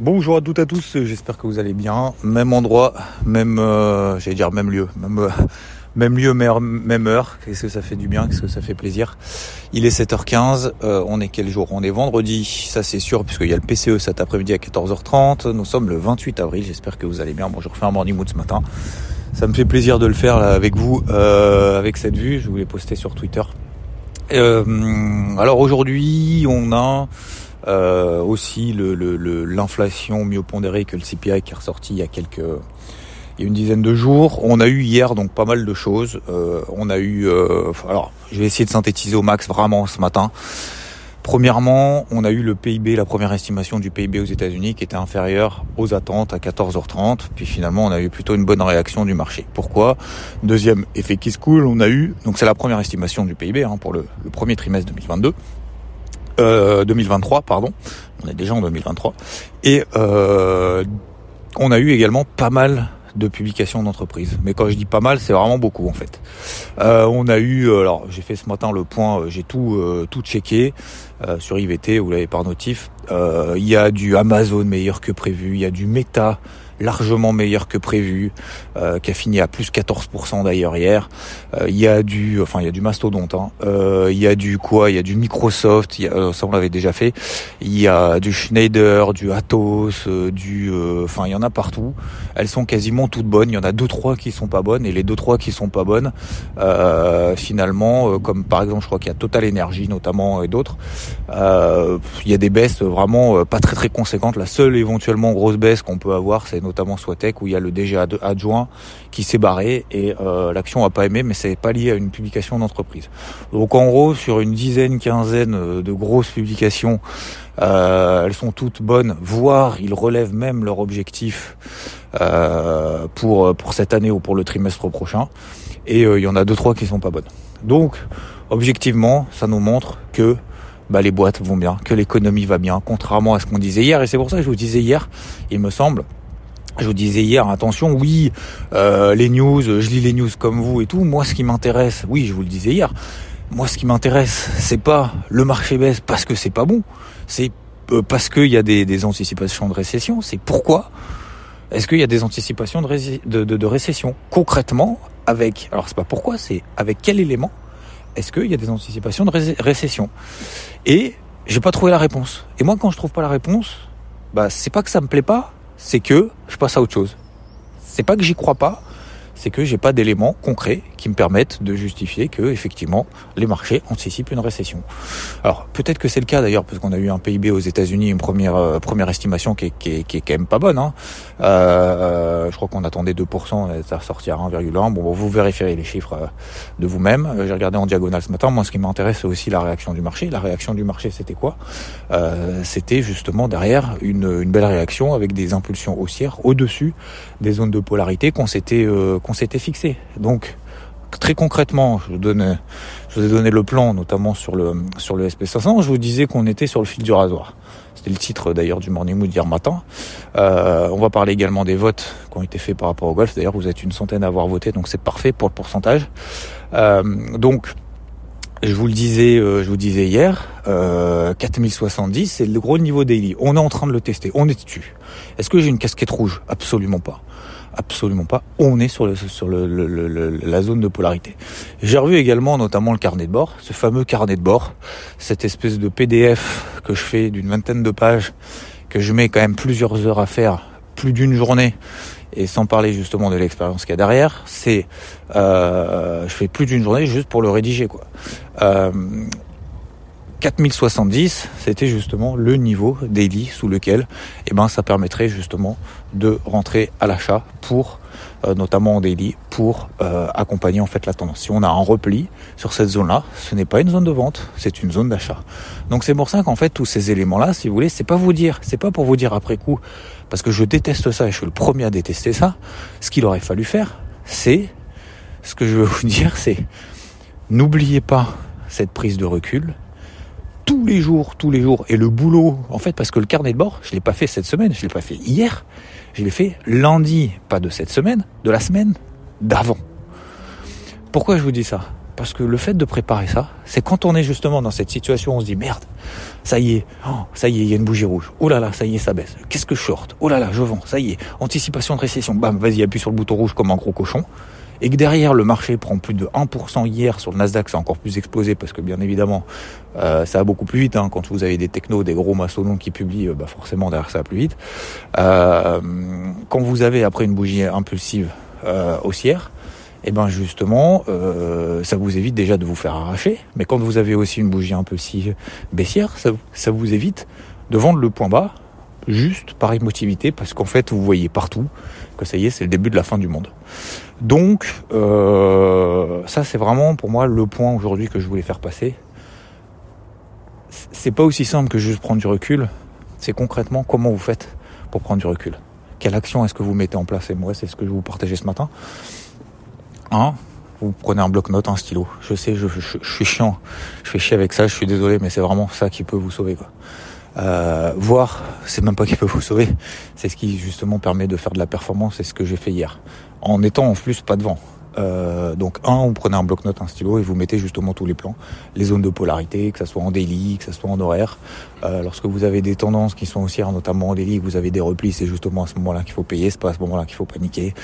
Bonjour à toutes et à tous, j'espère que vous allez bien. Même endroit, même, euh, j'allais dire même lieu, même, euh, même lieu, même heure. Qu'est-ce que ça fait du bien, qu'est-ce que ça fait plaisir. Il est 7h15, euh, on est quel jour? On est vendredi, ça c'est sûr, puisqu'il y a le PCE cet après-midi à 14h30. Nous sommes le 28 avril, j'espère que vous allez bien. Bon, je refais un morning mood ce matin. Ça me fait plaisir de le faire là, avec vous, avec cette vue. Je voulais poster sur Twitter. alors aujourd'hui, on a euh, aussi l'inflation le, mieux pondérée que le CPI qui est ressorti il y a quelques il y a une dizaine de jours. On a eu hier donc pas mal de choses. Euh, on a eu euh, alors je vais essayer de synthétiser au max vraiment ce matin. Premièrement, on a eu le PIB, la première estimation du PIB aux États-Unis qui était inférieure aux attentes à 14h30. Puis finalement, on a eu plutôt une bonne réaction du marché. Pourquoi? Deuxième effet qui se coule, on a eu, donc c'est la première estimation du PIB hein, pour le, le premier trimestre 2022. 2023, euh, pardon. On est déjà en 2023. Et euh, on a eu également pas mal de publications d'entreprises. Mais quand je dis pas mal, c'est vraiment beaucoup en fait. Euh, on a eu, alors j'ai fait ce matin le point, j'ai tout tout checké sur IVT, vous l'avez par notif. Il y a du Amazon meilleur que prévu, il y a du Meta largement meilleur que prévu, euh, qui a fini à plus 14% d'ailleurs hier. Euh, il y a du, enfin il y a du mastodonte. Hein. Euh, il y a du quoi? Il y a du Microsoft. Il y a, ça on l'avait déjà fait. Il y a du Schneider, du Atos, du, enfin il y en a partout. Elles sont quasiment toutes bonnes. Il y en a deux trois qui sont pas bonnes et les deux trois qui sont pas bonnes, finalement, comme par exemple je crois qu'il y a Total Energy notamment et d'autres. il y a des baisses pas très très conséquentes. La seule éventuellement grosse baisse qu'on peut avoir, c'est notamment Swatec où il y a le DG adjoint qui s'est barré et euh, l'action n'a pas aimé, mais c'est pas lié à une publication d'entreprise. Donc en gros, sur une dizaine, quinzaine euh, de grosses publications, euh, elles sont toutes bonnes, voire ils relèvent même leur objectif pour pour cette année ou pour le trimestre prochain. Et il y en a deux trois qui sont pas bonnes. Donc objectivement, ça nous montre que bah, les boîtes vont bien, que l'économie va bien, contrairement à ce qu'on disait hier. Et c'est pour ça que je vous disais hier, il me semble, je vous disais hier, attention, oui, euh, les news, je lis les news comme vous et tout. Moi, ce qui m'intéresse, oui, je vous le disais hier, moi, ce qui m'intéresse, c'est pas le marché baisse parce que c'est pas bon, c'est euh, parce qu'il y a des, anticipations de récession. C'est pourquoi est-ce qu'il y a des anticipations de, de, récession concrètement avec alors c'est pas pourquoi, c'est avec quel élément est-ce qu'il y a des anticipations de récession? Et j'ai pas trouvé la réponse. Et moi, quand je trouve pas la réponse, bah c'est pas que ça me plaît pas, c'est que je passe à autre chose. C'est pas que j'y crois pas, c'est que j'ai pas d'éléments concrets qui me permettent de justifier que effectivement les marchés anticipent une récession. Alors peut-être que c'est le cas d'ailleurs parce qu'on a eu un PIB aux États-Unis une première euh, première estimation qui est, qui, est, qui est quand même pas bonne. Hein. Euh, je crois qu'on attendait 2%, ça sortir à 1,1. Bon, vous vérifierez les chiffres euh, de vous-même. Euh, j'ai regardé en diagonale ce matin. Moi, ce qui m'intéresse, c'est aussi la réaction du marché. La réaction du marché, c'était quoi? Euh, C'était justement derrière une, une belle réaction avec des impulsions haussières au-dessus des zones de polarité qu'on s'était qu'on s'était fixé. Donc très concrètement, je vous, ai donné le plan, notamment sur le sur le SP500. Je vous disais qu'on était sur le fil du rasoir. C'était le titre d'ailleurs du Morning Mood hier matin. Euh, on va parler également des votes qui ont été faits par rapport au golf. D'ailleurs, vous êtes une centaine à avoir voté, donc c'est parfait pour le pourcentage. Euh, donc, je vous le disais, euh, je vous disais hier, 4070, c'est le gros niveau daily. On est en train de le tester, on est dessus. Est-ce que j'ai une casquette rouge? Absolument pas. Absolument pas. On est sur, le, sur le, la zone de polarité. J'ai revu également notamment le carnet de bord, ce fameux carnet de bord, cette espèce de PDF que je fais d'une vingtaine de pages, que je mets quand même plusieurs heures à faire, plus d'une journée, et sans parler justement de l'expérience qu'il y a derrière, c'est euh, je fais plus d'une journée juste pour le rédiger quoi. Euh, 4070, c'était justement le niveau daily sous lequel eh ben, ça permettrait justement de rentrer à l'achat pour, euh, notamment en daily, pour euh, accompagner en fait la tendance. Si on a un repli sur cette zone-là, ce n'est pas une zone de vente, c'est une zone d'achat. Donc c'est pour ça qu'en fait tous ces éléments-là, si vous voulez, c'est pas vous dire, c'est pas pour vous dire après coup, parce que je déteste ça et je suis le premier à détester ça. Ce qu'il aurait fallu faire, c'est ce que je veux vous dire, c'est n'oubliez pas cette prise de recul, tous les jours, tous les jours. Et le boulot, en fait, parce que le carnet de bord, je l'ai pas fait cette semaine, je l'ai pas fait hier, je l'ai fait lundi, pas de cette semaine, de la semaine d'avant. Pourquoi je vous dis ça? Parce que le fait de préparer ça, c'est quand on est justement dans cette situation, on se dit merde, ça y est, oh, ça y est, il y a une bougie rouge. Oh là là, ça y est, ça baisse. Qu'est-ce que je short Oh là là, je vends. Ça y est, anticipation de récession. Bam, vas-y, appuie sur le bouton rouge comme un gros cochon et que derrière le marché prend plus de 1% hier sur le Nasdaq, c'est encore plus explosé parce que bien évidemment euh, ça va beaucoup plus vite hein. quand vous avez des technos, des gros maçons qui publient, euh, bah forcément derrière ça va plus vite. Euh, quand vous avez après une bougie impulsive euh, haussière, et eh ben justement, euh, ça vous évite déjà de vous faire arracher. Mais quand vous avez aussi une bougie impulsive baissière, ça, ça vous évite de vendre le point bas juste par émotivité, parce qu'en fait vous voyez partout que ça y est, c'est le début de la fin du monde. Donc euh, ça c'est vraiment pour moi le point aujourd'hui que je voulais faire passer. C'est pas aussi simple que juste prendre du recul, c'est concrètement comment vous faites pour prendre du recul. Quelle action est-ce que vous mettez en place? Et moi c'est ce que je vous partager ce matin. Hein vous prenez un bloc-notes, un stylo. Je sais, je, suis chiant, je fais chier avec ça, je suis désolé, mais c'est vraiment ça qui peut vous sauver. Euh, voir, c'est même pas qui peut vous sauver, c'est ce qui justement permet de faire de la performance, c'est ce que j'ai fait hier, en étant en plus pas devant. Euh, donc un, vous prenez un bloc-notes, un stylo et vous mettez justement tous les plans, les zones de polarité, que ce soit en daily, que ce soit en horaire. Euh, lorsque vous avez des tendances qui sont haussières, notamment en daily, vous avez des replis, c'est justement à ce moment-là qu'il faut payer, c'est pas à ce moment-là qu'il faut paniquer.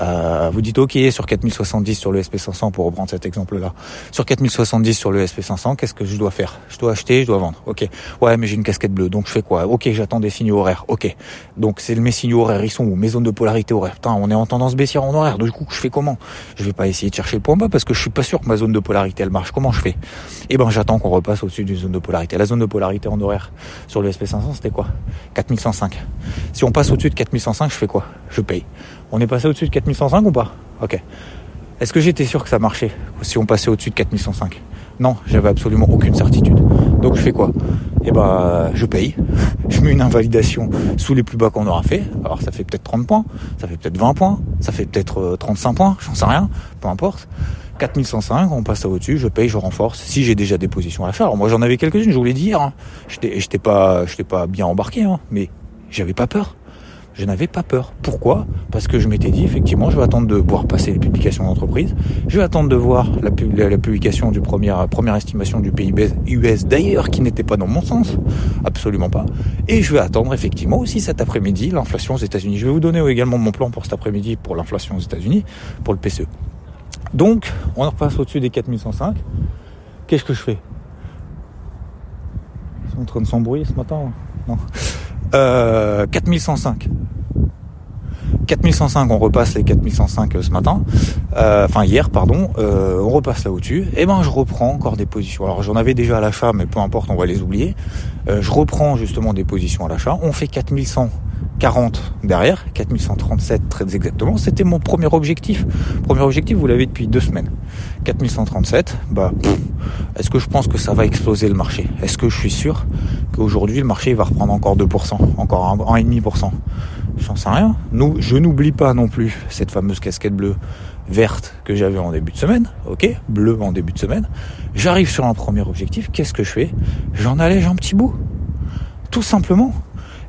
Euh, vous dites ok sur 4070 sur le SP500 pour reprendre cet exemple-là. Sur 4070 sur le SP500, qu'est-ce que je dois faire? Je dois acheter, je dois vendre. Ok. Ouais, mais j'ai une casquette bleue, donc je fais quoi? Ok, j'attends des signaux horaires. Ok. Donc c'est mes signaux horaires, ils sont où? Mes zones de polarité horaire. Putain, on est en tendance baissière en horaire. Du coup, je fais comment? Vais pas essayer de chercher le point bas parce que je suis pas sûr que ma zone de polarité elle marche. Comment je fais? Eh ben, j'attends qu'on repasse au-dessus d'une zone de polarité. La zone de polarité en horaire sur le SP500, c'était quoi? 4105. Si on passe au-dessus de 4105, je fais quoi? Je paye. On est passé au-dessus de 4105 ou pas? Ok. Est-ce que j'étais sûr que ça marchait si on passait au-dessus de 4105 Non, j'avais absolument aucune certitude. Donc je fais quoi? Eh ben, je paye. Je mets une invalidation sous les plus bas qu'on aura fait. Alors ça fait peut-être 30 points, ça fait peut-être 20 points, ça fait peut-être 35 points, j'en sais rien, peu importe. 4105, on passe à au-dessus, je paye, je renforce. Si j'ai déjà des positions à alors moi j'en avais quelques-unes, je vous l'ai dit hier. Hein. J'étais pas, pas bien embarqué, hein, mais j'avais pas peur je n'avais pas peur. Pourquoi? Parce que je m'étais dit, effectivement, je vais attendre de voir passer les publications d'entreprise, je vais attendre de voir la, publication du premier, première estimation du PIB US d'ailleurs, qui n'était pas dans mon sens, absolument pas, et je vais attendre effectivement aussi cet après-midi l'inflation aux États-Unis. Je vais vous donner également mon plan pour cet après-midi pour l'inflation aux États-Unis, pour le PCE. Donc, on repasse au-dessus des 4105. Qu'est-ce que je fais? Ils sont en train de s'embrouiller ce matin Non. Euh, 4105. 4105, on repasse les 4105 ce matin, euh, enfin hier, pardon, euh, on repasse là au-dessus, et ben je reprends encore des positions. Alors j'en avais déjà à l'achat, mais peu importe, on va les oublier. Euh, je reprends justement des positions à l'achat. On fait 4140 derrière, 4137 très exactement. C'était mon premier objectif. Premier objectif, vous l'avez depuis deux semaines. 4137, bah, est-ce que je pense que ça va exploser le marché? Est-ce que je suis sûr qu'aujourd'hui le marché va reprendre encore 2%, encore 1,5% J'en sais rien. Nous, je n'oublie pas non plus cette fameuse casquette bleue verte que j'avais en début de semaine, ok, bleu en début de semaine. J'arrive sur un premier objectif, qu'est-ce que je fais? J'en allège un petit bout. Tout simplement.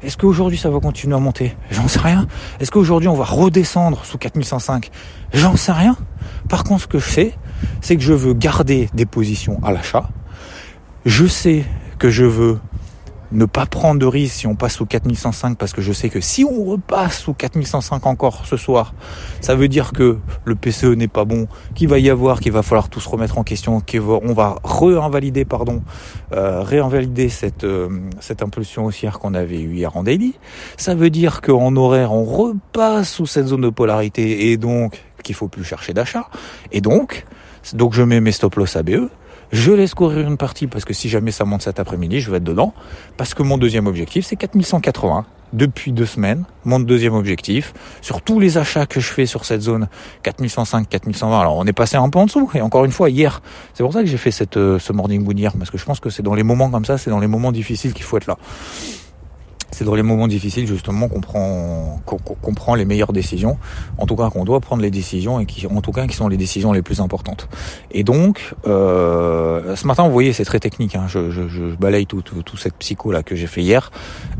Est-ce qu'aujourd'hui ça va continuer à monter? J'en sais rien. Est-ce qu'aujourd'hui on va redescendre sous 4105 J'en sais rien. Par contre, ce que je sais, c'est que je veux garder des positions à l'achat. Je sais que je veux ne pas prendre de risque si on passe au 4105 parce que je sais que si on repasse au 4105 encore ce soir, ça veut dire que le PCE n'est pas bon, qu'il va y avoir, qu'il va falloir tout se remettre en question, qu'on va réinvalider, pardon, euh, réinvalider cette euh, cette impulsion haussière qu'on avait eu hier en daily. Ça veut dire qu'en horaire on repasse sous cette zone de polarité et donc qu'il faut plus chercher d'achat. Et donc, donc je mets mes stop loss ABE je laisse courir une partie parce que si jamais ça monte cet après-midi, je vais être dedans. Parce que mon deuxième objectif, c'est 4180 depuis deux semaines, mon deuxième objectif, sur tous les achats que je fais sur cette zone 4105, 4120. Alors on est passé un peu en dessous. Et encore une fois, hier, c'est pour ça que j'ai fait cette, euh, ce morning moon hier, parce que je pense que c'est dans les moments comme ça, c'est dans les moments difficiles qu'il faut être là. C'est dans les moments difficiles justement qu'on prend, qu'on prend les meilleures décisions. En tout cas, qu'on doit prendre les décisions et qui, en tout cas, qui sont les décisions les plus importantes. Et donc, euh, ce matin, vous voyez, c'est très technique. Hein. Je, je, je, balaye tout, tout, tout, cette psycho là que j'ai fait hier.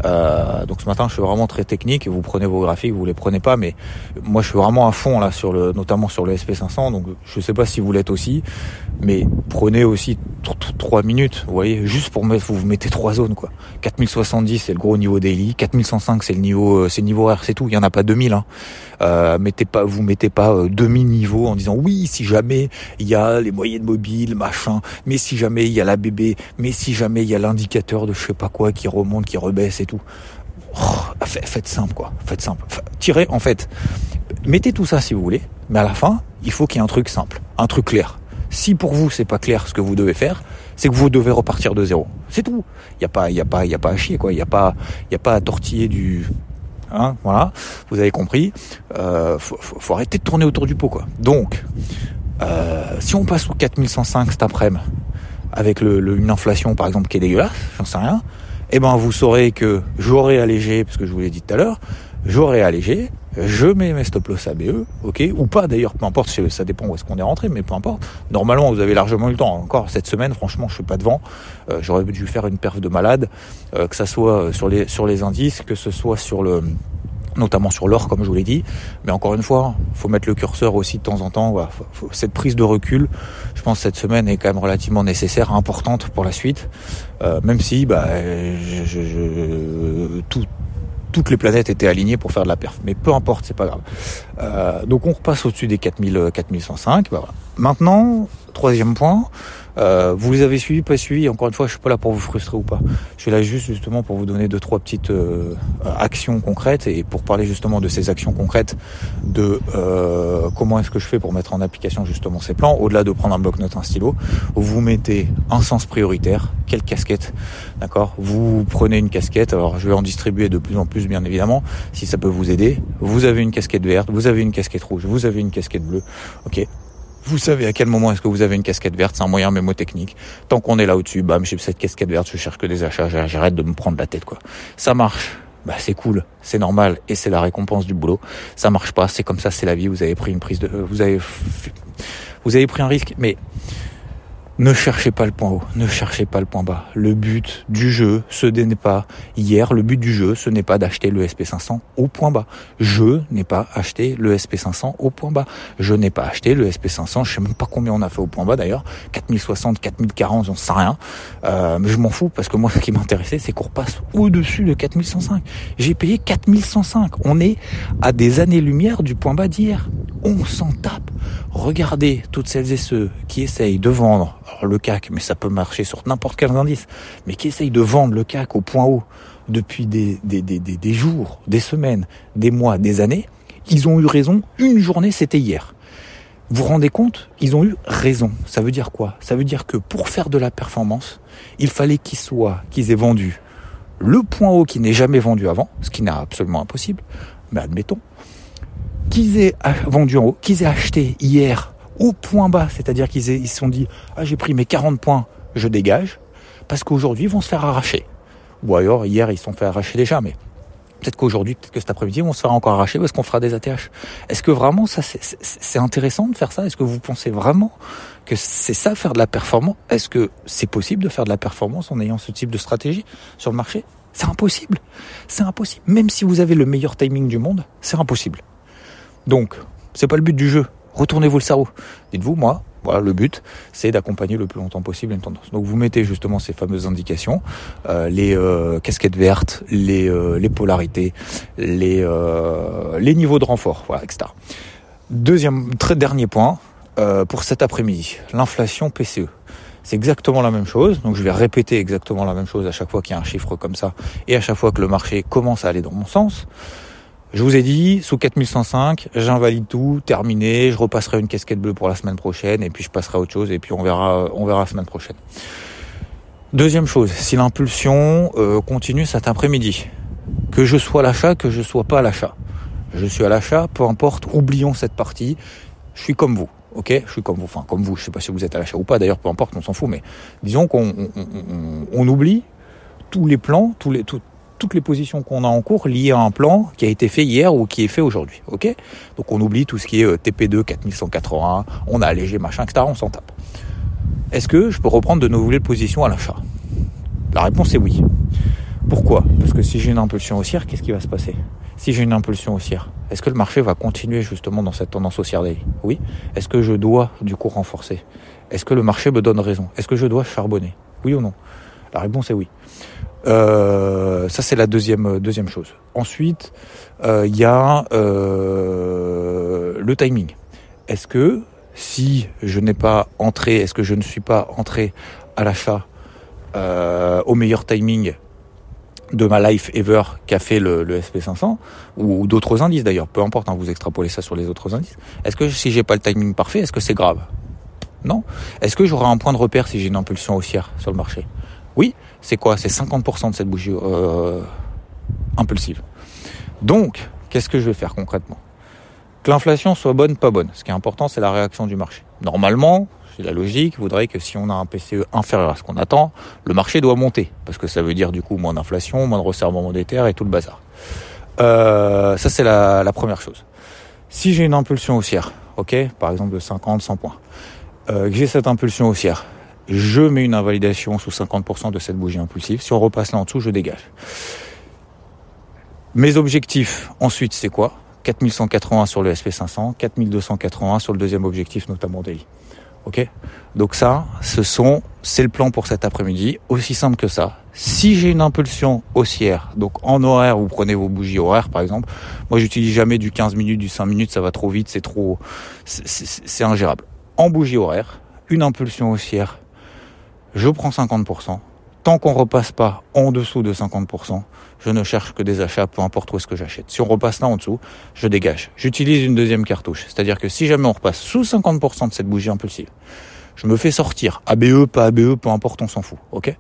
Euh, donc ce matin, je suis vraiment très technique. Vous prenez vos graphiques, vous les prenez pas, mais moi, je suis vraiment à fond là sur le, notamment sur le SP500. Donc, je sais pas si vous l'êtes aussi, mais prenez aussi trois minutes. Vous voyez, juste pour mettre, vous, mettez trois zones quoi. 4070, c'est le gros niveau daily. 4105, c'est le niveau, euh, c'est le niveau R, c'est tout. Il y en a pas 2000. Hein. Euh, mettez pas, vous mettez pas euh, demi niveau en disant oui, si jamais il y a les moyennes mobiles, machin. Mais si jamais il y a la bébé, mais si jamais il y a l'indicateur de je sais pas quoi qui remonte, qui rebaisse et tout. Oh, faites simple quoi, faites simple. tirez en fait, mettez tout ça si vous voulez, mais à la fin, il faut qu'il y ait un truc simple, un truc clair. Si pour vous c'est pas clair ce que vous devez faire, c'est que vous devez repartir de zéro. C'est tout. Il y a pas, y a pas, y a pas à chier quoi. Il y a pas, y a pas à tortiller du, hein, voilà. Vous avez compris. Euh, faut, arrêter de tourner autour du pot quoi. Donc, euh, si on passe au 4105 cet après-midi avec le, une inflation par exemple qui est dégueulasse, j'en sais rien, eh ben vous saurez que j'aurai allégé, parce que je vous l'ai dit tout à l'heure, j'aurai allégé, je mets mes stop loss ABE, ok, ou pas d'ailleurs, peu importe, ça dépend où est-ce qu'on est rentré, mais peu importe. Normalement, vous avez largement eu le temps. Encore cette semaine, franchement, je suis pas devant. Euh, J'aurais dû faire une perf de malade, euh, que ça soit sur les sur les indices, que ce soit sur le notamment sur l'or comme je vous l'ai dit. Mais encore une fois, faut mettre le curseur aussi de temps en temps. Voilà. cette prise de recul, je pense que cette semaine est quand même relativement nécessaire, importante pour la suite. Euh, même si bah, je, je, tout, toutes les planètes étaient alignées pour faire de la perf. Mais peu importe, c'est pas grave. Euh, donc on repasse au-dessus des 4000, 4105. Bah voilà. Maintenant, troisième point, euh, vous les avez suivis, pas suivis. Encore une fois, je suis pas là pour vous frustrer ou pas. Je suis là juste justement pour vous donner deux trois petites euh, actions concrètes et pour parler justement de ces actions concrètes, de euh, comment est-ce que je fais pour mettre en application justement ces plans. Au-delà de prendre un bloc-notes, un stylo, vous mettez un sens prioritaire. Quelle casquette, d'accord? Vous prenez une casquette. Alors je vais en distribuer de plus en plus, bien évidemment, si ça peut vous aider. Vous avez une casquette verte, vous avez une casquette rouge, vous avez une casquette bleue. Ok, vous savez à quel moment est-ce que vous avez une casquette verte, c'est un moyen mémotechnique. Tant qu'on est là au-dessus, bam, j'ai cette casquette verte, je cherche que des achats, j'arrête de me prendre la tête, quoi. Ça marche, bah c'est cool, c'est normal et c'est la récompense du boulot. Ça marche pas, c'est comme ça, c'est la vie. Vous avez pris une prise de, vous avez, vous avez pris un risque, mais ne cherchez pas le point haut, ne cherchez pas le point bas. Le but du jeu, ce n'est pas hier, le but du jeu, ce n'est pas d'acheter le SP500 au point bas. Je n'ai pas acheté le SP500 au point bas. Je n'ai pas acheté le SP500, je sais même pas combien on a fait au point bas d'ailleurs, 4060, 4040, j'en sais rien. Euh, mais je m'en fous parce que moi ce qui m'intéressait c'est qu'on repasse au-dessus de 4105. J'ai payé 4105. On est à des années-lumière du point bas d'hier. On s'en tape. Regardez toutes celles et ceux qui essayent de vendre le CAC, mais ça peut marcher sur n'importe quel indice, mais qui essayent de vendre le CAC au point haut depuis des, des, jours, des semaines, des mois, des années, ils ont eu raison. Une journée, c'était hier. Vous vous rendez compte? Ils ont eu raison. Ça veut dire quoi? Ça veut dire que pour faire de la performance, il fallait qu'ils soient, qu'ils aient vendu le point haut qui n'est jamais vendu avant, ce qui n'est absolument impossible, mais admettons, qu'ils aient vendu en haut, qu'ils aient acheté hier au point bas, c'est-à-dire qu'ils se sont dit ah j'ai pris mes 40 points, je dégage, parce qu'aujourd'hui ils vont se faire arracher. Ou alors hier ils se sont fait arracher déjà, mais peut-être qu'aujourd'hui, peut-être que cet après-midi, vont se faire encore arracher parce qu'on fera des ATH. Est-ce que vraiment ça c'est intéressant de faire ça? Est-ce que vous pensez vraiment que c'est ça faire de la performance? Est-ce que c'est possible de faire de la performance en ayant ce type de stratégie sur le marché? C'est impossible. C'est impossible. Même si vous avez le meilleur timing du monde, c'est impossible. Donc, c'est pas le but du jeu retournez-vous le cerveau. Dites-vous, moi, voilà, le but, c'est d'accompagner le plus longtemps possible une tendance. Donc vous mettez justement ces fameuses indications, euh, les euh, casquettes vertes, les, euh, polarités, les, les niveaux de renfort, voilà, etc. Deuxième, très dernier point pour cet après-midi, l'inflation PCE. C'est exactement la même chose. Donc je vais répéter exactement la même chose à chaque fois qu'il y a un chiffre comme ça et à chaque fois que le marché commence à aller dans mon sens. Je vous ai dit, sous 4105, j'invalide tout, terminé, je repasserai une casquette bleue pour la semaine prochaine, et puis je passerai à autre chose, et puis on verra, on verra la semaine prochaine. Deuxième chose, si l'impulsion euh, continue cet après-midi, que je sois à l'achat, que je sois pas à l'achat. Je suis à l'achat, peu importe, oublions cette partie, je suis comme vous. Ok, je suis comme vous, enfin comme vous, je sais pas si vous êtes à l'achat ou pas, d'ailleurs peu importe, on s'en fout, mais disons qu'on on, oublie tous les plans, tous les, tout, toutes les positions qu'on a en cours liées à un plan qui a été fait hier ou qui est fait aujourd'hui. Ok? Donc on oublie tout ce qui est euh, TP2 4180, on a allégé machin, etc. On s'en tape. Est-ce que je peux reprendre de nouvelles positions à l'achat? La réponse est oui. Pourquoi? Parce que si j'ai une impulsion haussière, qu'est-ce qui va se passer? Si j'ai une impulsion haussière, est-ce que le marché va continuer justement dans cette tendance haussière daily Oui. Est-ce que je dois du coup renforcer? Est-ce que le marché me donne raison? Est-ce que je dois charbonner? Oui ou non? La réponse est oui. Euh, ça c'est la deuxième deuxième chose. Ensuite, euh, il y a euh, le timing. Est-ce que si je n'ai pas entré, est-ce que je ne suis pas entré à l'achat au meilleur timing de ma life ever qu'a fait le, SP500 ou, d'autres indices d'ailleurs, peu importe, hein, vous extrapolez ça sur les autres indices. Est-ce que si j'ai pas le timing parfait, est-ce que c'est grave? Non. Est-ce que j'aurai un point de repère si j'ai une impulsion haussière sur le marché? Oui. C'est quoi? C'est 50% de cette bougie euh, impulsive. Donc, qu'est-ce que je vais faire concrètement? Que l'inflation soit bonne, pas bonne. Ce qui est important, c'est la réaction du marché. Normalement, c'est la logique, voudrait que si on a un PCE inférieur à ce qu'on attend, le marché doit monter. Parce que ça veut dire du coup moins d'inflation, moins de resserrement monétaire et tout le bazar. Euh, ça, c'est la, la, première chose. Si j'ai une impulsion haussière, ok, par exemple de 50, 100 points, euh, que j'ai cette impulsion haussière, je mets une invalidation sous 50% de cette bougie impulsive. Si on repasse là en dessous, je dégage. Mes objectifs, ensuite, c'est quoi? 4180 sur le SP500, 4280 sur le deuxième objectif, notamment daily. Ok? Donc ça, ce sont, c'est le plan pour cet après-midi, aussi simple que ça. Si j'ai une impulsion haussière, donc en horaire, vous prenez vos bougies horaires par exemple. Moi, j'utilise jamais du 15 minutes, du 5 minutes, ça va trop vite, c'est trop, c'est ingérable. En bougie horaire, une impulsion haussière je prends 50%. Tant qu'on repasse pas en dessous de 50%, je ne cherche que des achats, peu importe où est-ce que j'achète. Si on repasse là en dessous, je dégage. J'utilise une deuxième cartouche. C'est-à-dire que si jamais on repasse sous 50% de cette bougie impulsive, je me fais sortir. ABE, pas ABE, peu importe, on s'en fout. Ok?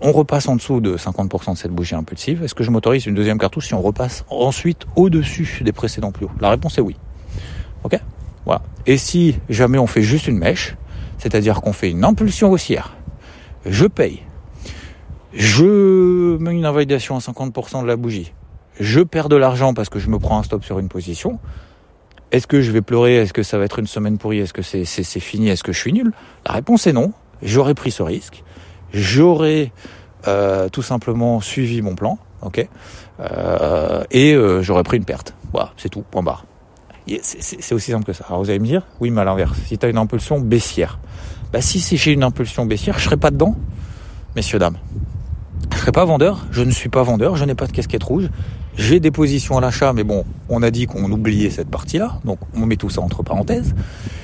On repasse en dessous de 50% de cette bougie impulsive. Est-ce que je m'autorise une deuxième cartouche si on repasse ensuite au-dessus des précédents plus hauts? La réponse est oui. Ok? Voilà. Et si jamais on fait juste une mèche, c'est-à-dire qu'on fait une impulsion haussière, je paye. Je mets une invalidation à 50% de la bougie. Je perds de l'argent parce que je me prends un stop sur une position. Est-ce que je vais pleurer? Est-ce que ça va être une semaine pourrie? Est-ce que c'est fini? Est-ce que je suis nul? La réponse est non. J'aurais pris ce risque. J'aurais euh, tout simplement suivi mon plan, ok? Euh, Et euh, j'aurais pris une perte. Voilà, c'est tout, point barre. C'est aussi simple que ça. Alors vous allez me dire, oui, mais à l'inverse, si tu as une impulsion baissière, bah si j'ai une impulsion baissière, je serai pas dedans, messieurs dames. Je serai pas vendeur, je ne suis pas vendeur, je n'ai pas de casquette rouge, j'ai des positions à l'achat, mais bon, on a dit qu'on oubliait cette partie-là, donc on met tout ça entre parenthèses.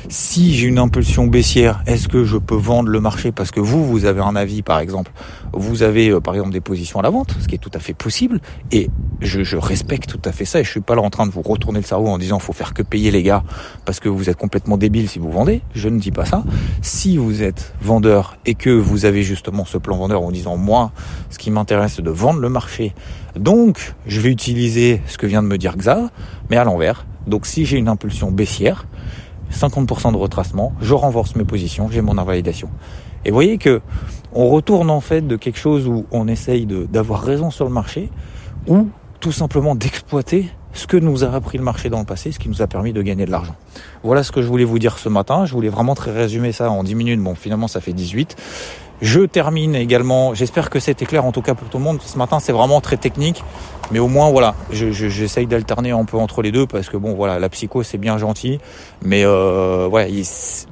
Si j'ai une impulsion baissière, est-ce que je peux vendre le marché parce que vous, vous avez un avis, par exemple, vous avez euh, par exemple des positions à la vente, ce qui est tout à fait possible, et je, respecte tout à fait ça, et je suis pas là en train de vous retourner le cerveau en disant faut faire que payer les gars parce que vous êtes complètement débile si vous vendez. Je ne dis pas ça. Si vous êtes vendeur et que vous avez justement ce plan vendeur en disant moi, ce qui m'intéresse c'est de vendre le marché, donc je vais utiliser ce que vient de me dire Xa, mais à l'envers. Donc si j'ai une impulsion baissière, 50% de retracement, je renforce mes positions, j'ai mon invalidation. Et vous voyez que on retourne en fait de quelque chose où on essaye d'avoir raison sur le marché, ou tout simplement d'exploiter ce que nous a appris le marché dans le passé, ce qui nous a permis de gagner de l'argent. Voilà ce que je voulais vous dire ce matin. Je voulais vraiment très résumer ça en 10 minutes. Bon, finalement, ça fait 18. Je termine également, j'espère que c'était clair en tout cas pour tout le monde. Ce matin, c'est vraiment très technique. Mais au moins, voilà, j'essaye d'alterner un peu entre les deux parce que bon, voilà, la psycho c'est bien gentil, mais euh, voilà,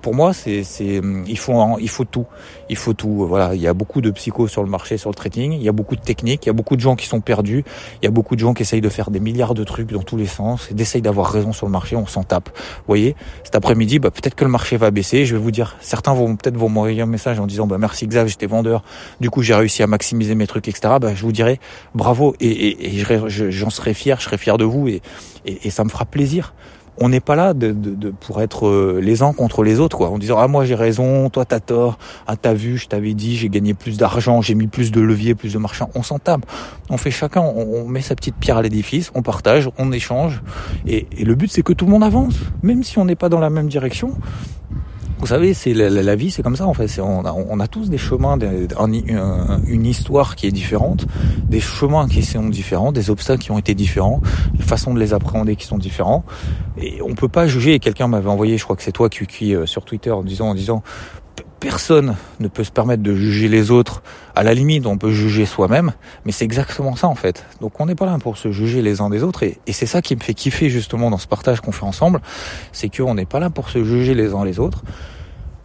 pour moi, c'est, il faut, il faut tout, il faut tout. Voilà, il y a beaucoup de psycho sur le marché, sur le trading. Il y a beaucoup de techniques, il y a beaucoup de gens qui sont perdus, il y a beaucoup de gens qui essayent de faire des milliards de trucs dans tous les sens et d'essayer d'avoir raison sur le marché. On s'en tape. Vous voyez, cet après-midi, bah, peut-être que le marché va baisser. Je vais vous dire, certains vont peut-être vous m'envoyer un message en disant, bah merci Xav, j'étais vendeur, du coup j'ai réussi à maximiser mes trucs, etc. Bah, je vous dirai bravo et, j'en serais fier, je serais fier de vous et, et, ça me fera plaisir. On n'est pas là de, de, pour être euh, les uns contre les autres, quoi. En disant ah moi j'ai raison, toi t'as tort, ah t'as vu, je t'avais dit, j'ai gagné plus d'argent, j'ai mis plus de levier, plus de marchands. On s'en tape. On fait chacun, on, met sa petite pierre à l'édifice, on partage, on échange, et, et le but c'est que tout le monde avance, même si on n'est pas dans la même direction Vous savez, c'est la, vie, c'est comme ça en fait. On a, tous des chemins, une histoire qui est différente, des chemins qui sont différents, des obstacles qui ont été différents, les façons de les appréhender qui sont différents. Et on peut pas juger. Quelqu'un m'avait envoyé, je crois que c'est toi qui, qui euh, sur Twitter en disant, en disant, personne ne peut se permettre de juger les autres. À la limite, on peut juger soi-même, mais c'est exactement ça en fait. Donc on n'est pas là pour se juger les uns des autres, et, c'est ça qui me fait kiffer justement dans ce partage qu'on fait ensemble, c'est qu'on n'est pas là pour se juger les uns les autres.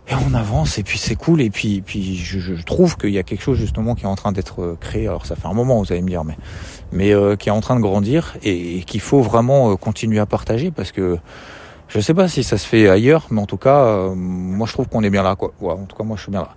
Et on avance et puis c'est cool et puis je, trouve qu'il y a quelque chose justement qui est en train d'être créé. Alors ça fait un moment, vous allez me dire, mais mais euh, qui est en train de grandir et, et qu'il faut vraiment euh, continuer à partager parce que je sais pas si ça se fait ailleurs, mais en tout cas, euh, moi je trouve qu'on est bien là, quoi. Ouais, en tout cas, moi je suis bien là.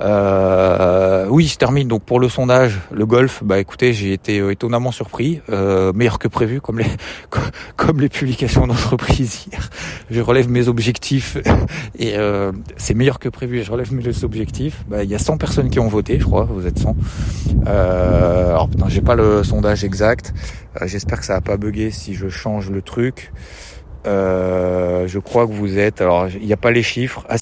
Euh, oui, je termine. Donc pour le sondage, le golf, bah écoutez, j'ai été euh, étonnamment surpris, euh, meilleur que prévu, comme les comme les publications d'entreprise hier. Je relève mes objectifs et euh, c'est meilleur que prévu. Je relève mes objectifs. Bah, il y a 100 personnes qui ont voté, je crois. Vous êtes 100. Euh, alors putain, j'ai pas le sondage exact. J'espère que ça va pas bugger si je change le truc. Euh, je crois que vous êtes, alors il n'y a pas les chiffres,